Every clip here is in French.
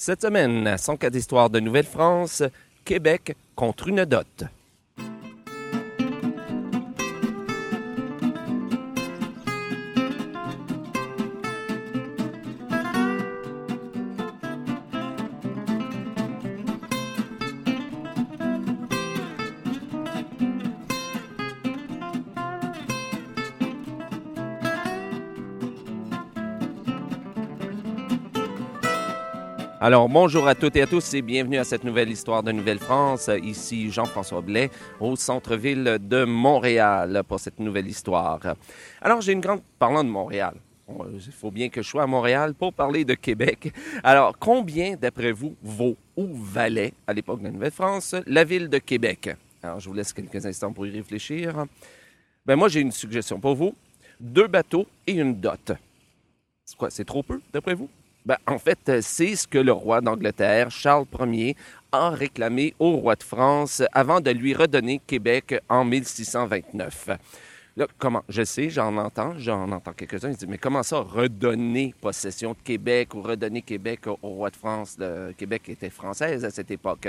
Cette semaine, son cas d'histoire de Nouvelle-France, Québec contre une dot. Alors, bonjour à toutes et à tous et bienvenue à cette nouvelle histoire de Nouvelle-France. Ici Jean-François Blais au centre-ville de Montréal pour cette nouvelle histoire. Alors, j'ai une grande... Parlant de Montréal, il faut bien que je sois à Montréal pour parler de Québec. Alors, combien, d'après vous, vaut ou valait, à l'époque de la Nouvelle-France, la ville de Québec? Alors, je vous laisse quelques instants pour y réfléchir. Ben, moi, j'ai une suggestion pour vous. Deux bateaux et une dot. C'est quoi? C'est trop peu, d'après vous? Ben, en fait, c'est ce que le roi d'Angleterre, Charles Ier, a réclamé au roi de France avant de lui redonner Québec en 1629. Comment? Je sais, j'en entends, j'en entends quelques-uns. Ils disent, mais comment ça, redonner possession de Québec ou redonner Québec au, roi de France? Québec était française à cette époque.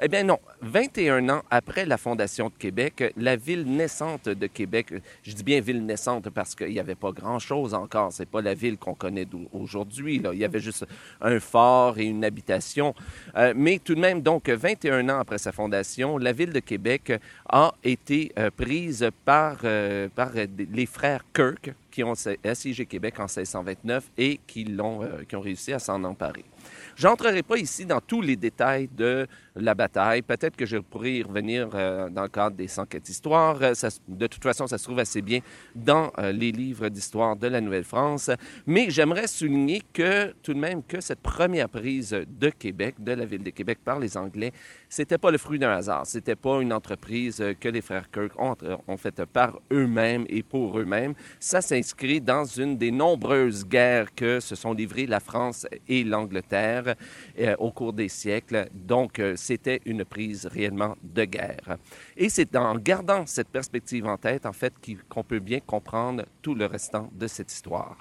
Eh bien non, 21 ans après la fondation de Québec, la ville naissante de Québec, je dis bien ville naissante parce qu'il n'y avait pas grand-chose encore. C'est pas la ville qu'on connaît aujourd'hui. Il y avait juste un fort et une habitation. Euh, mais tout de même, donc, 21 ans après sa fondation, la ville de Québec a été euh, prise par... Euh, par euh, les frères Kirk qui ont assiégé Québec en 1629 et qui, l'ont, euh, qui ont réussi à s'en emparer. J'entrerai pas ici dans tous les détails de la bataille. Peut-être que je pourrais y revenir euh, dans le cadre des 104 histoires. Euh, de toute façon, ça se trouve assez bien dans euh, les livres d'histoire de la Nouvelle-France. Mais j'aimerais souligner que tout de même que cette première prise de Québec, de la ville de Québec par les Anglais, c'était pas le fruit d'un hasard. C'était pas une entreprise que les frères Kirk ont, ont faite par eux-mêmes et pour eux-mêmes. Ça s'inscrit dans une des nombreuses guerres que se sont livrées la France et l'Angleterre euh, au cours des siècles. Donc, euh, c'était une prise réellement de guerre. Et c'est en gardant cette perspective en tête, en fait, qu'on peut bien comprendre tout le restant de cette histoire.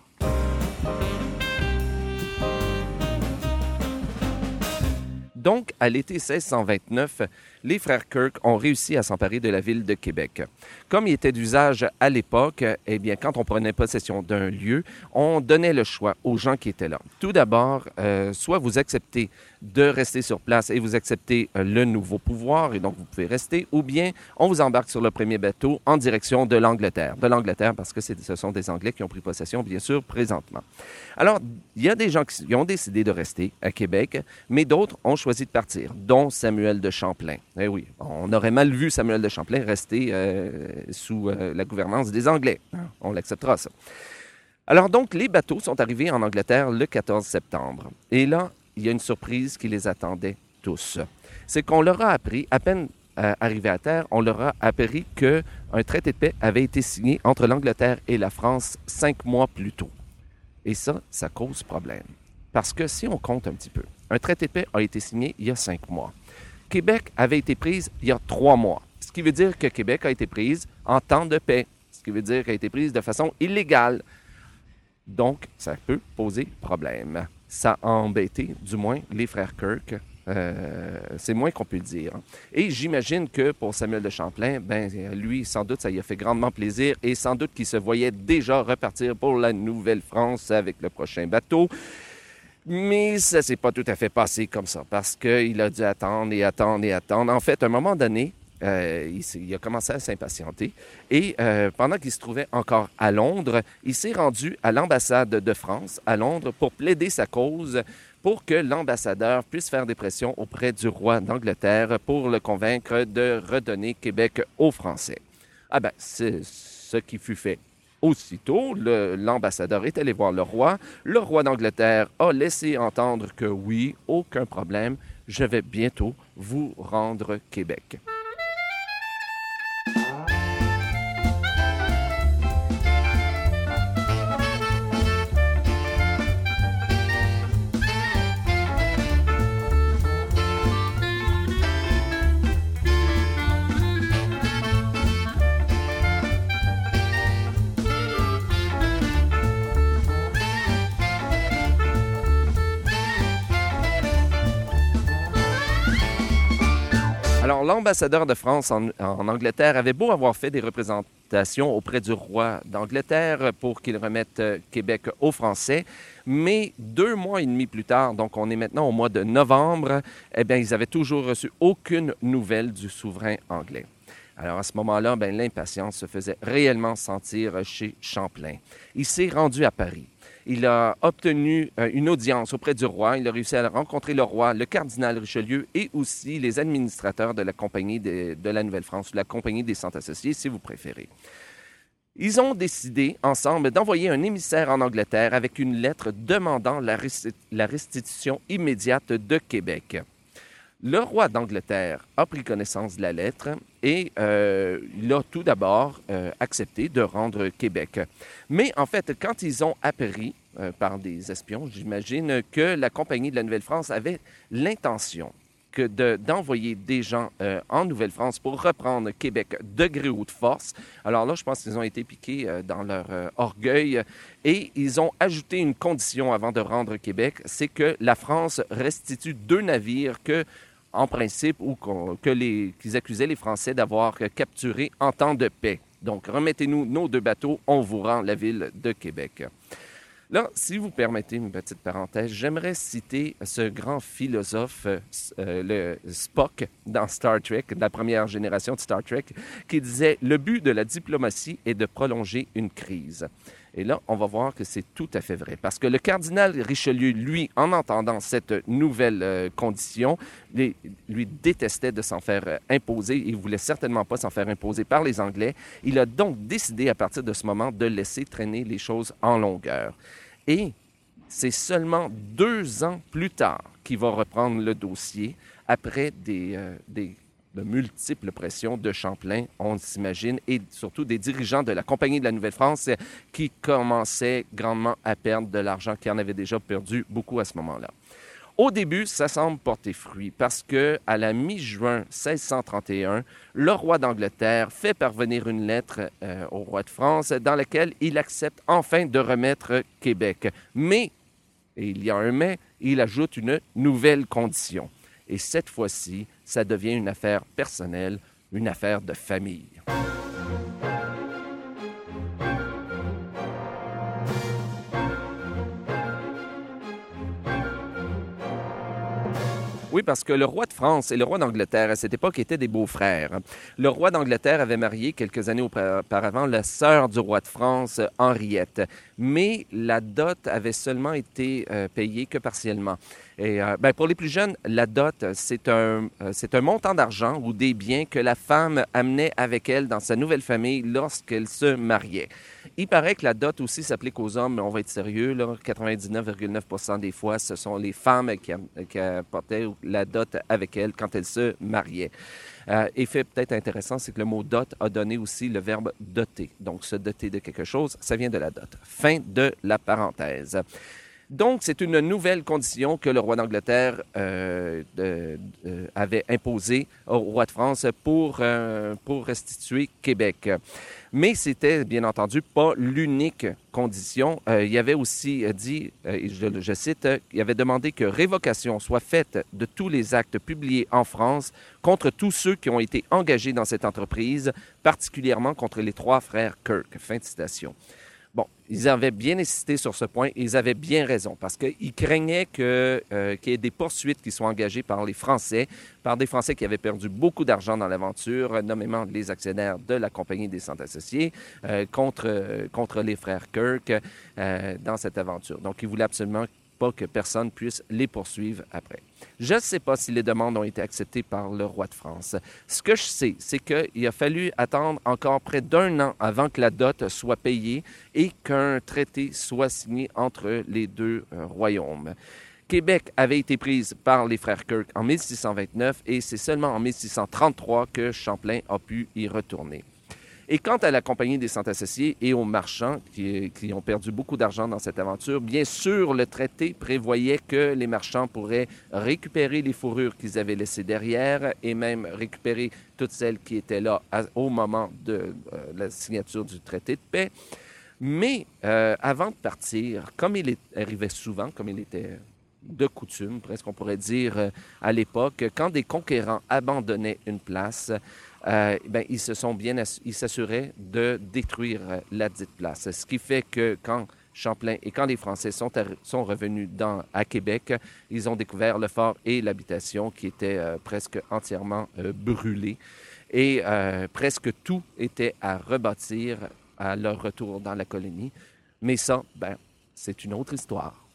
Donc, à l'été 1629, les frères Kirk ont réussi à s'emparer de la ville de Québec. Comme il était d'usage à l'époque, eh bien, quand on prenait possession d'un lieu, on donnait le choix aux gens qui étaient là. Tout d'abord, euh, soit vous acceptez de rester sur place et vous acceptez euh, le nouveau pouvoir et donc vous pouvez rester, ou bien on vous embarque sur le premier bateau en direction de l'Angleterre. De l'Angleterre parce que ce sont des Anglais qui ont pris possession, bien sûr, présentement. Alors, il y a des gens qui ont décidé de rester à Québec, mais d'autres ont choisi de partir, dont Samuel de Champlain. Eh oui, on aurait mal vu Samuel de Champlain rester euh, sous euh, la gouvernance des Anglais. On l'acceptera, ça. Alors donc, les bateaux sont arrivés en Angleterre le 14 septembre. Et là, il y a une surprise qui les attendait tous. C'est qu'on leur a appris, à peine euh, arrivé à terre, on leur a appris qu'un traité de paix avait été signé entre l'Angleterre et la France cinq mois plus tôt. Et ça, ça cause problème. Parce que si on compte un petit peu, un traité de paix a été signé il y a cinq mois. Québec avait été prise il y a trois mois. Ce qui veut dire que Québec a été prise en temps de paix. Ce qui veut dire qu'elle a été prise de façon illégale. Donc, ça peut poser problème. Ça a embêté, du moins, les frères Kirk. Euh, c'est moins qu'on peut dire. Et j'imagine que pour Samuel de Champlain, ben, lui, sans doute, ça y a fait grandement plaisir et sans doute qu'il se voyait déjà repartir pour la Nouvelle-France avec le prochain bateau. Mais ça s'est pas tout à fait passé comme ça parce qu'il a dû attendre et attendre et attendre. En fait, à un moment donné, euh, il, a commencé à s'impatienter. Et euh, pendant qu'il se trouvait encore à Londres, il s'est rendu à l'ambassade de France à Londres pour plaider sa cause pour que l'ambassadeur puisse faire des pressions auprès du roi d'Angleterre pour le convaincre de redonner Québec aux Français. Ah ben, c'est ce qui fut fait. Aussitôt, l'ambassadeur est allé voir le roi. Le roi d'Angleterre a laissé entendre que oui, aucun problème, je vais bientôt vous rendre Québec. L'ambassadeur de France en, Angleterre avait beau avoir fait des représentations auprès du roi d'Angleterre pour qu'il remette euh, Québec aux Français, mais deux mois et demi plus tard, donc on est maintenant au mois de novembre, eh bien, ils avaient toujours reçu aucune nouvelle du souverain anglais. Alors à ce moment-là, ben, l'impatience se faisait réellement sentir chez Champlain. Il s'est rendu à Paris. Il a obtenu euh, une audience auprès du roi. Il a réussi à rencontrer le roi, le cardinal Richelieu et aussi les administrateurs de la Compagnie de, la Nouvelle-France, la Compagnie des Saints Associés, si vous préférez. Ils ont décidé ensemble d'envoyer un émissaire en Angleterre avec une lettre demandant la restitution immédiate de Québec. Le roi d'Angleterre a pris connaissance de la lettre et euh, il a tout d'abord euh, accepté de rendre Québec. Mais en fait, quand ils ont appris euh, par des espions, j'imagine, que la Compagnie de la Nouvelle-France avait l'intention que de- d'envoyer des gens euh, en Nouvelle-France pour reprendre Québec de gré ou de force. Alors là, je pense qu'ils ont été piqués dans leur orgueil et ils ont ajouté une condition avant de rendre Québec, c'est que la France restitue deux navires que en principe, ou qu'ils accusaient les Français d'avoir capturés en temps de paix. Donc, remettez-nous nos deux bateaux, on vous rend la ville de Québec. Là, si vous permettez une petite parenthèse, j'aimerais citer ce grand philosophe, euh, le Spock, dans Star Trek, la première génération de Star Trek, qui disait Le but de la diplomatie est de prolonger une crise. Et là, on va voir que c'est tout à fait vrai. Parce que le cardinal Richelieu, lui, en entendant cette nouvelle euh, condition, lui détestait de s'en faire euh, imposer. Il voulait certainement pas s'en faire imposer par les Anglais. Il a donc décidé à partir de ce moment de laisser traîner les choses en longueur. Et c'est seulement deux ans plus tard qu'il va reprendre le dossier après des, euh, des de multiples pressions de Champlain, on s'imagine, et surtout des dirigeants de la Compagnie de la Nouvelle-France qui commençaient grandement à perdre de l'argent, qui en avaient déjà perdu beaucoup à ce moment-là. Au début, ça semble porter fruit parce que à la mi-juin 1631, le roi d'Angleterre fait parvenir une lettre euh, au roi de France dans laquelle il accepte enfin de remettre Québec. Mais, et il y a un mais, il ajoute une nouvelle condition. Et cette fois-ci, ça devient une affaire personnelle, une affaire de famille. Oui, parce que le roi de France et le roi d'Angleterre, à cette époque, étaient des beaux-frères. Le roi d'Angleterre avait marié quelques années aupa- auparavant la sœur du roi de France, Henriette. Mais la dot avait seulement été euh, payée que partiellement. Et euh, ben, pour les plus jeunes, la dot, c'est un, euh, c'est un montant d'argent ou des biens que la femme amenait avec elle dans sa nouvelle famille lorsqu'elle se mariait. Il paraît que la dot aussi s'applique aux hommes, mais on va être sérieux, là, 99,9% des fois, ce sont les femmes qui, qui apportaient la dot avec elles quand elles se mariaient. Euh, effet peut-être intéressant, c'est que le mot dot a donné aussi le verbe doter. Donc, se doter de quelque chose, ça vient de la dot. Fin de la parenthèse. Donc, c'est une nouvelle condition que le roi d'Angleterre euh, de- avait imposée au roi de France pour, euh, pour restituer Québec. Mais c'était, bien entendu, pas l'unique condition. Euh, il avait aussi euh, dit, euh, je, je cite, euh, il avait demandé que révocation soit faite de tous les actes publiés en France contre tous ceux qui ont été engagés dans cette entreprise, particulièrement contre les trois frères Kirk. Fin de citation. Bon, ils avaient bien insisté sur ce point et ils avaient bien raison parce qu'ils craignaient que, euh, qu'il y ait des poursuites qui soient engagées par les Français, par des Français qui avaient perdu beaucoup d'argent dans l'aventure, nommément les actionnaires de la Compagnie des Centres Associés, euh, contre, euh, contre les frères Kirk dans cette aventure. Donc, ils voulaient absolument pas que personne puisse les poursuivre après. Je ne sais pas si les demandes ont été acceptées par le roi de France. Ce que je sais, c'est qu'il a fallu attendre encore près d'un an avant que la dot soit payée et qu'un traité soit signé entre les deux euh, royaumes. Québec avait été prise par les frères Kirk en 1629 et c'est seulement en 1633 que Champlain a pu y retourner. Et quant à la Compagnie des Centres Associés et aux marchands qui, ont perdu beaucoup d'argent dans cette aventure, bien sûr, le traité prévoyait que les marchands pourraient récupérer les fourrures qu'ils avaient laissées derrière et même récupérer toutes celles qui étaient là au moment de euh, la signature du traité de paix. Mais euh, avant de partir, comme il est- arrivait souvent, comme il était de coutume, presque on pourrait dire euh, à l'époque, quand des conquérants abandonnaient une place, euh, ben, ils se sont bien ils s'assuraient de détruire la dite place. Ce qui fait que quand Champlain et quand les Français sont, sont revenus dans, à Québec, ils ont découvert le fort et l'habitation qui étaient presque entièrement brûlés et presque tout était à rebâtir à leur retour dans la colonie. Mais ça, ben, c'est une autre histoire.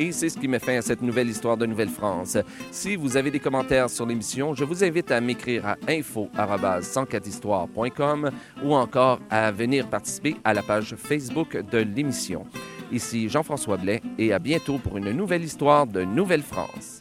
Et c'est ce qui met fin à cette nouvelle histoire de Nouvelle-France. Si vous avez des commentaires sur l'émission, je vous invite à m'écrire à info@104histoire.com ou encore à venir participer à la page Facebook de l'émission. Ici Jean-François Blais et à bientôt pour une nouvelle histoire de Nouvelle-France.